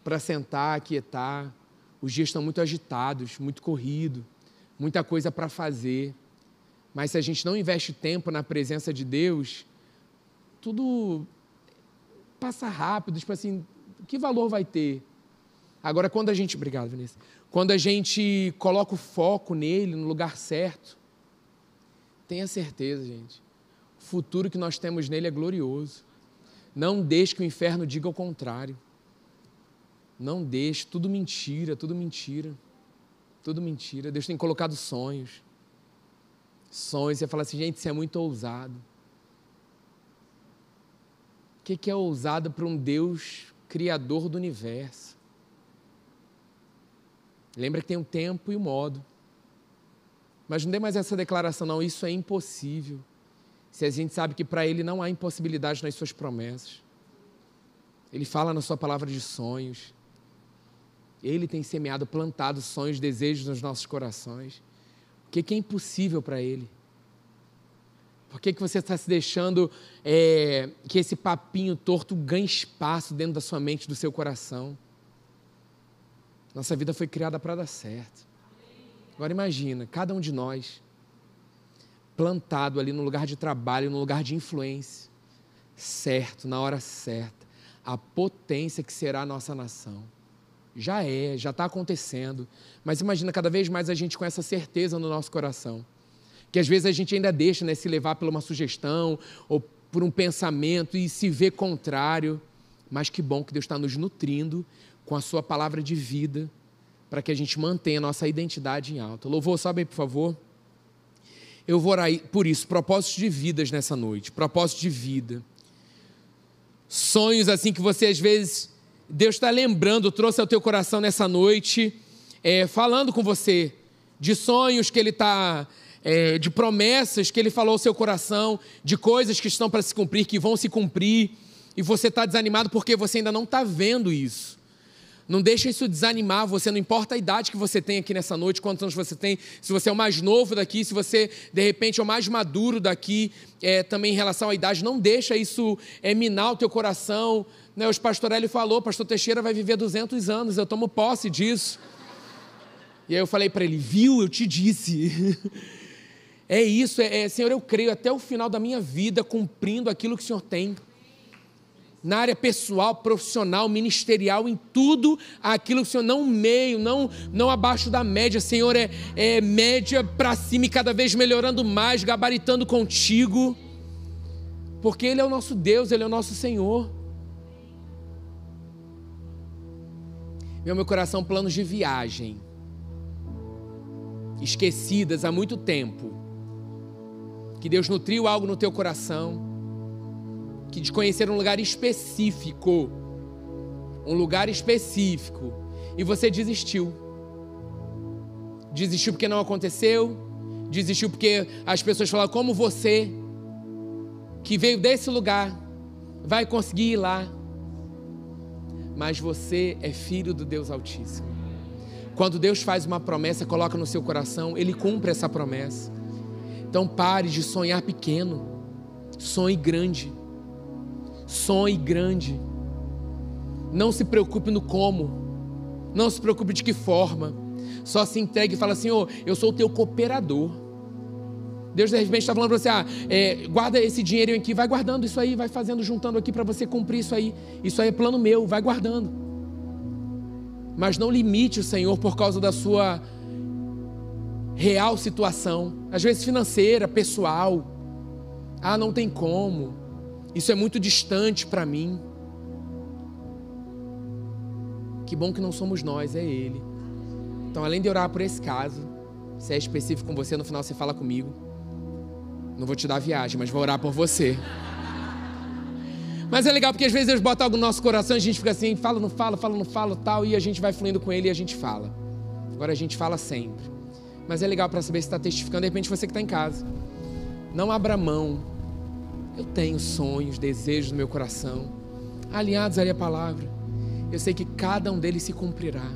para sentar, aquietar. Os dias estão muito agitados, muito corrido, muita coisa para fazer. Mas se a gente não investe tempo na presença de Deus, tudo passa rápido, tipo assim, que valor vai ter? Agora, quando a gente. Obrigado, Vinícius. Quando a gente coloca o foco nele, no lugar certo, tenha certeza, gente. O futuro que nós temos nele é glorioso. Não deixe que o inferno diga o contrário. Não deixe, tudo mentira, tudo mentira. Tudo mentira. Deus tem colocado sonhos. Sonhos, você fala assim, gente, isso é muito ousado que, que é ousado para um Deus criador do universo? Lembra que tem um tempo e um modo. Mas não dê mais essa declaração, não, isso é impossível. se a gente sabe que para Ele não há impossibilidade nas Suas promessas. Ele fala na Sua palavra de sonhos. Ele tem semeado, plantado sonhos, desejos nos nossos corações. O que é impossível para Ele? Por que, que você está se deixando é, que esse papinho torto ganhe espaço dentro da sua mente, do seu coração? Nossa vida foi criada para dar certo. Agora imagina, cada um de nós plantado ali no lugar de trabalho, no lugar de influência, certo, na hora certa, a potência que será a nossa nação. Já é, já está acontecendo, mas imagina cada vez mais a gente com essa certeza no nosso coração, que às vezes a gente ainda deixa né, se levar por uma sugestão ou por um pensamento e se vê contrário, mas que bom que Deus está nos nutrindo com a Sua palavra de vida para que a gente mantenha a nossa identidade em alta. Louvor, sobe aí, por favor. Eu vou orar por isso, propósitos de vidas nessa noite, propósitos de vida. Sonhos assim que você às vezes, Deus está lembrando, trouxe ao teu coração nessa noite, é, falando com você, de sonhos que Ele está, é, de promessas que Ele falou ao seu coração, de coisas que estão para se cumprir, que vão se cumprir, e você está desanimado porque você ainda não está vendo isso. Não deixa isso desanimar você, não importa a idade que você tem aqui nessa noite, quantos anos você tem, se você é o mais novo daqui, se você de repente é o mais maduro daqui, é, também em relação à idade, não deixa isso é, minar o teu coração. Né? Os pastorelli falou, pastor Teixeira vai viver 200 anos, eu tomo posse disso. E aí eu falei para ele, viu, eu te disse. É isso, é, é, Senhor, eu creio até o final da minha vida cumprindo aquilo que o Senhor tem na área pessoal, profissional, ministerial, em tudo aquilo que o Senhor não meio, não, não abaixo da média, Senhor, é, é média para cima e cada vez melhorando mais, gabaritando contigo, porque Ele é o nosso Deus, Ele é o nosso Senhor. Meu, meu coração, planos de viagem, esquecidas há muito tempo, que Deus nutriu algo no teu coração, que de conhecer um lugar específico, um lugar específico, e você desistiu. Desistiu porque não aconteceu, desistiu porque as pessoas falaram como você que veio desse lugar vai conseguir ir lá. Mas você é filho do Deus Altíssimo. Quando Deus faz uma promessa, coloca no seu coração, ele cumpre essa promessa. Então pare de sonhar pequeno, sonhe grande. Sonhe grande. Não se preocupe no como. Não se preocupe de que forma. Só se entregue e fala assim: oh, eu sou o teu cooperador. Deus de repente está falando para você: ah, é, guarda esse dinheiro aqui, vai guardando isso aí, vai fazendo, juntando aqui para você cumprir isso aí. Isso aí é plano meu, vai guardando. Mas não limite o Senhor por causa da sua real situação, às vezes financeira, pessoal. Ah, não tem como. Isso é muito distante para mim. Que bom que não somos nós, é Ele. Então, além de orar por esse caso, se é específico com você, no final você fala comigo. Não vou te dar viagem, mas vou orar por você. Mas é legal porque às vezes Deus bota algo no nosso coração e a gente fica assim, fala, não fala, fala, não fala, tal, e a gente vai fluindo com Ele e a gente fala. Agora a gente fala sempre. Mas é legal para saber se está testificando, de repente você que está em casa. Não abra mão eu tenho sonhos, desejos no meu coração, alinhados ali à palavra. Eu sei que cada um deles se cumprirá.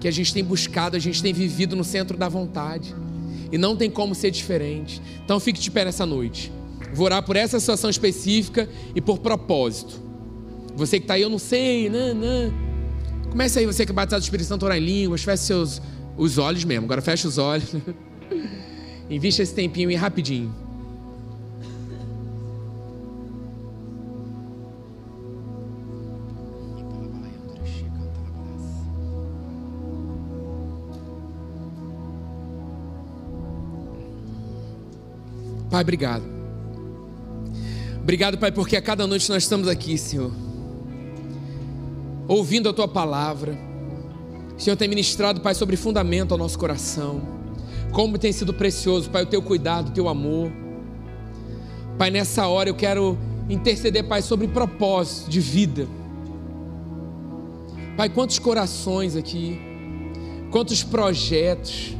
Que a gente tem buscado, a gente tem vivido no centro da vontade. E não tem como ser diferente. Então fique de pé nessa noite. Vou orar por essa situação específica e por propósito. Você que está aí, eu não sei, né, né. Comece aí, você que é batizado do Espírito Santo, orar em línguas, feche seus os olhos mesmo. Agora feche os olhos. Invista esse tempinho e rapidinho. Pai, obrigado. Obrigado, Pai, porque a cada noite nós estamos aqui, Senhor, ouvindo a Tua palavra. O Senhor tem ministrado, Pai, sobre fundamento ao nosso coração. Como tem sido precioso, Pai, o Teu cuidado, o Teu amor. Pai, nessa hora eu quero interceder, Pai, sobre propósito de vida. Pai, quantos corações aqui, quantos projetos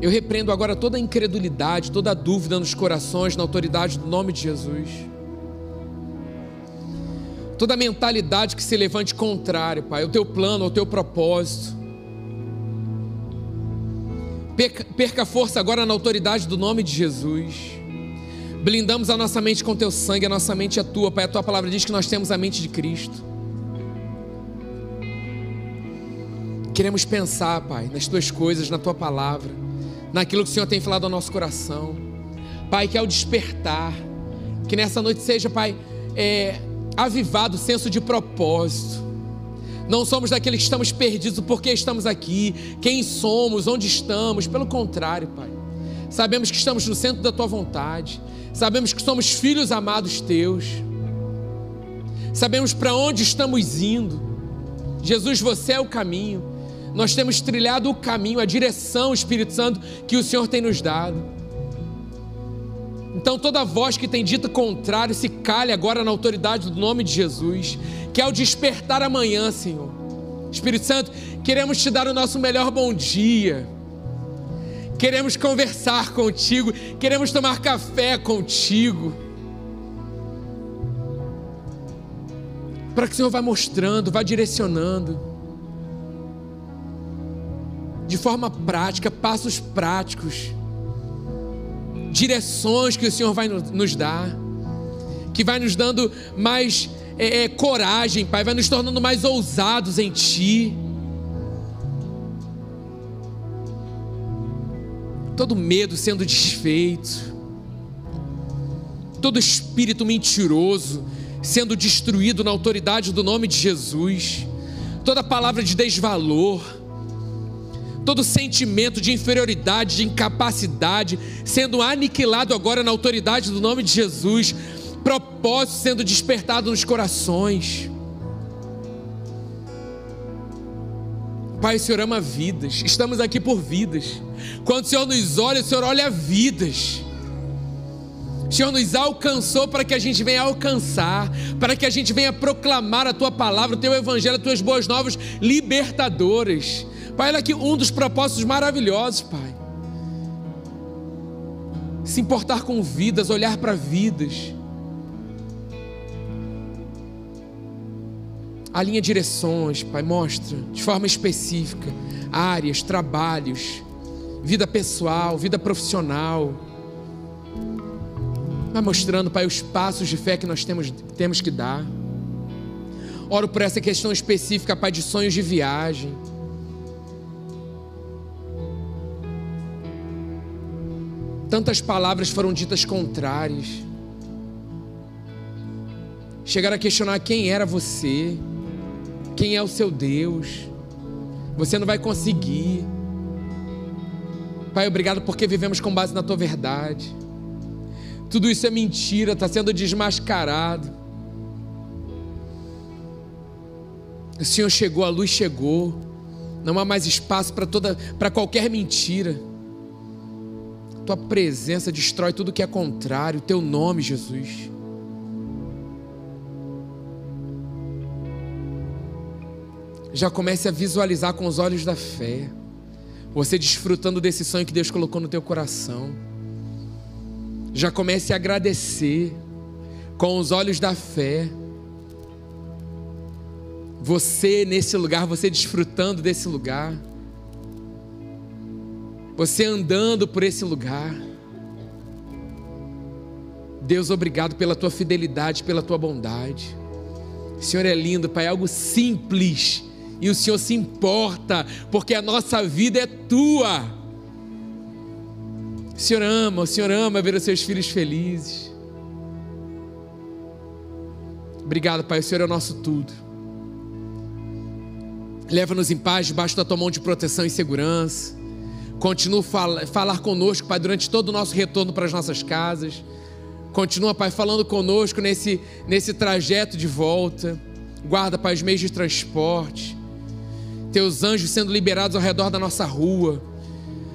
Eu repreendo agora toda a incredulidade, toda a dúvida nos corações, na autoridade do nome de Jesus. Toda mentalidade que se levante contrário, Pai, ao teu plano, ao teu propósito. Perca, perca força agora na autoridade do nome de Jesus. Blindamos a nossa mente com teu sangue, a nossa mente é tua, Pai. A tua palavra diz que nós temos a mente de Cristo. Queremos pensar, Pai, nas tuas coisas, na tua palavra, naquilo que o Senhor tem falado ao nosso coração. Pai, que ao despertar, que nessa noite seja, Pai, é, avivado o senso de propósito. Não somos daqueles que estamos perdidos porque estamos aqui, quem somos, onde estamos. Pelo contrário, Pai. Sabemos que estamos no centro da tua vontade. Sabemos que somos filhos amados teus. Sabemos para onde estamos indo. Jesus, você é o caminho nós temos trilhado o caminho, a direção, Espírito Santo, que o Senhor tem nos dado. Então toda voz que tem dito contrário se calhe agora na autoridade do nome de Jesus, que ao despertar amanhã, Senhor. Espírito Santo, queremos te dar o nosso melhor bom dia. Queremos conversar contigo, queremos tomar café contigo. Para que o Senhor vá mostrando, vá direcionando de forma prática, passos práticos, direções que o Senhor vai nos dar, que vai nos dando mais é, é, coragem, Pai, vai nos tornando mais ousados em Ti. Todo medo sendo desfeito, todo espírito mentiroso sendo destruído na autoridade do nome de Jesus, toda palavra de desvalor, todo sentimento de inferioridade, de incapacidade, sendo aniquilado agora na autoridade do nome de Jesus, propósito sendo despertado nos corações. Pai, o Senhor ama vidas, estamos aqui por vidas. Quando o Senhor nos olha, o Senhor olha vidas. O Senhor nos alcançou para que a gente venha alcançar, para que a gente venha proclamar a tua palavra, o teu evangelho, as tuas boas novas libertadoras. Pai, olha aqui um dos propósitos maravilhosos, Pai. Se importar com vidas, olhar para vidas. Alinha direções, Pai, mostra de forma específica áreas, trabalhos, vida pessoal, vida profissional. Vai mostrando, Pai, os passos de fé que nós temos, temos que dar. Oro por essa questão específica, Pai, de sonhos de viagem. Tantas palavras foram ditas contrárias. Chegaram a questionar quem era você, quem é o seu Deus. Você não vai conseguir. Pai, obrigado porque vivemos com base na tua verdade. Tudo isso é mentira, está sendo desmascarado. O Senhor chegou, a luz chegou. Não há mais espaço para toda, para qualquer mentira tua presença destrói tudo que é contrário, teu nome, Jesus. Já comece a visualizar com os olhos da fé, você desfrutando desse sonho que Deus colocou no teu coração. Já comece a agradecer com os olhos da fé. Você nesse lugar, você desfrutando desse lugar você andando por esse lugar. Deus, obrigado pela tua fidelidade, pela tua bondade. O Senhor é lindo, Pai, é algo simples. E o Senhor se importa, porque a nossa vida é tua. O Senhor ama, o Senhor ama ver os seus filhos felizes. Obrigado, Pai, o Senhor é o nosso tudo. Leva-nos em paz debaixo da tua mão de proteção e segurança. Continua a falar conosco, Pai, durante todo o nosso retorno para as nossas casas. Continua, Pai, falando conosco nesse, nesse trajeto de volta. Guarda, Pai, os meios de transporte. Teus anjos sendo liberados ao redor da nossa rua.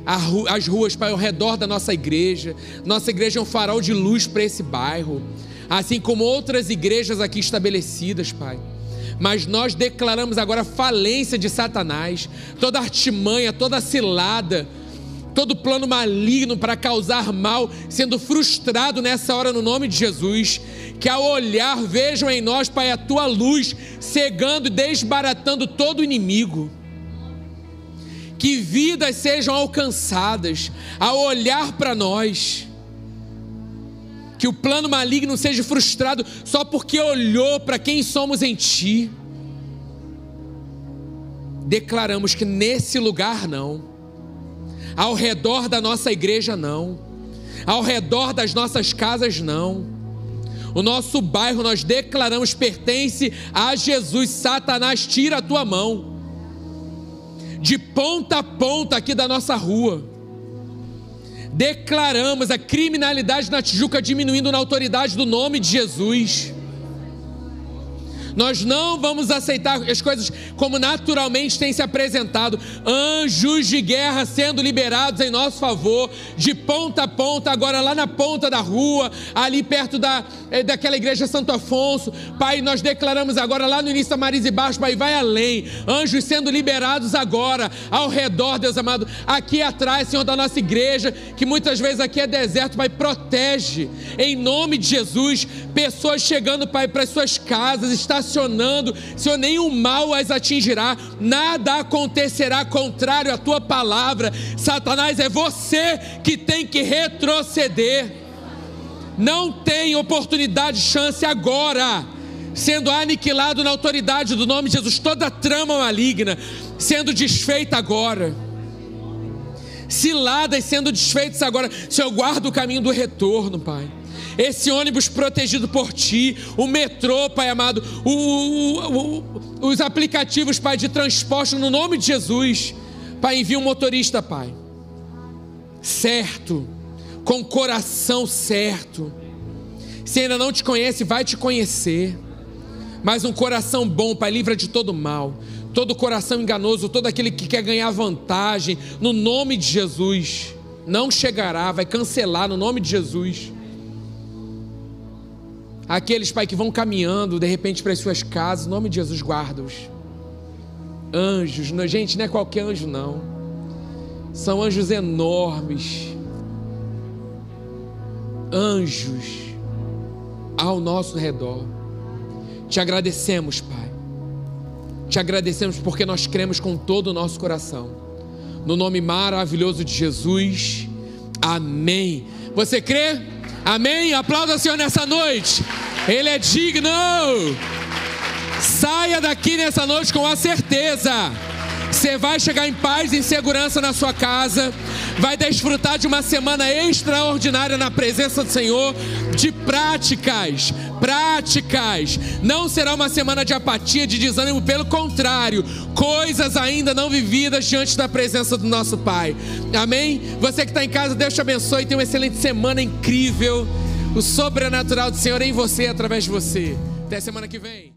As ruas, Pai, ao redor da nossa igreja. Nossa igreja é um farol de luz para esse bairro. Assim como outras igrejas aqui estabelecidas, Pai mas nós declaramos agora falência de Satanás, toda artimanha, toda cilada, todo plano maligno para causar mal sendo frustrado nessa hora no nome de Jesus. Que ao olhar vejam em nós, Pai, a tua luz cegando e desbaratando todo inimigo. Que vidas sejam alcançadas ao olhar para nós. Que o plano maligno seja frustrado só porque olhou para quem somos em Ti. Declaramos que nesse lugar não ao redor da nossa igreja, não. Ao redor das nossas casas, não. O nosso bairro nós declaramos pertence a Jesus. Satanás, tira a tua mão. De ponta a ponta aqui da nossa rua. Declaramos a criminalidade na Tijuca diminuindo na autoridade do nome de Jesus. Nós não vamos aceitar as coisas como naturalmente têm se apresentado. Anjos de guerra sendo liberados em nosso favor, de ponta a ponta, agora lá na ponta da rua, ali perto da, eh, daquela igreja Santo Afonso. Pai, nós declaramos agora lá no início da Marisa e Baixo, Pai, vai além. Anjos sendo liberados agora, ao redor, Deus amado, aqui atrás, Senhor, da nossa igreja, que muitas vezes aqui é deserto, Pai, protege. Em nome de Jesus, pessoas chegando, Pai, para as suas casas, está estacionando, Senhor, nenhum mal as atingirá, nada acontecerá contrário à tua palavra. Satanás, é você que tem que retroceder. Não tem oportunidade, chance agora, sendo aniquilado na autoridade do nome de Jesus, toda trama maligna sendo desfeita agora ciladas sendo desfeitas agora. Senhor, guarda o caminho do retorno, Pai esse ônibus protegido por ti, o metrô, Pai amado, o, o, o, os aplicativos, Pai, de transporte, no nome de Jesus. Pai, envia um motorista, Pai, certo, com coração certo. Se ainda não te conhece, vai te conhecer. Mas um coração bom, Pai, livra de todo mal. Todo coração enganoso, todo aquele que quer ganhar vantagem, no nome de Jesus, não chegará, vai cancelar no nome de Jesus. Aqueles, Pai, que vão caminhando de repente para as suas casas, em nome de Jesus, guarda-os. Anjos, gente, não é qualquer anjo, não. São anjos enormes. Anjos ao nosso redor. Te agradecemos, Pai. Te agradecemos porque nós cremos com todo o nosso coração. No nome maravilhoso de Jesus. Amém. Você crê? Amém? Aplauda o Senhor nessa noite. Ele é digno. Saia daqui nessa noite com a certeza. Você vai chegar em paz e em segurança na sua casa. Vai desfrutar de uma semana extraordinária na presença do Senhor, de práticas, práticas. Não será uma semana de apatia, de desânimo, pelo contrário, coisas ainda não vividas diante da presença do nosso Pai. Amém? Você que está em casa, Deus te abençoe. Tenha uma excelente semana incrível. O sobrenatural do Senhor em você, através de você. Até semana que vem.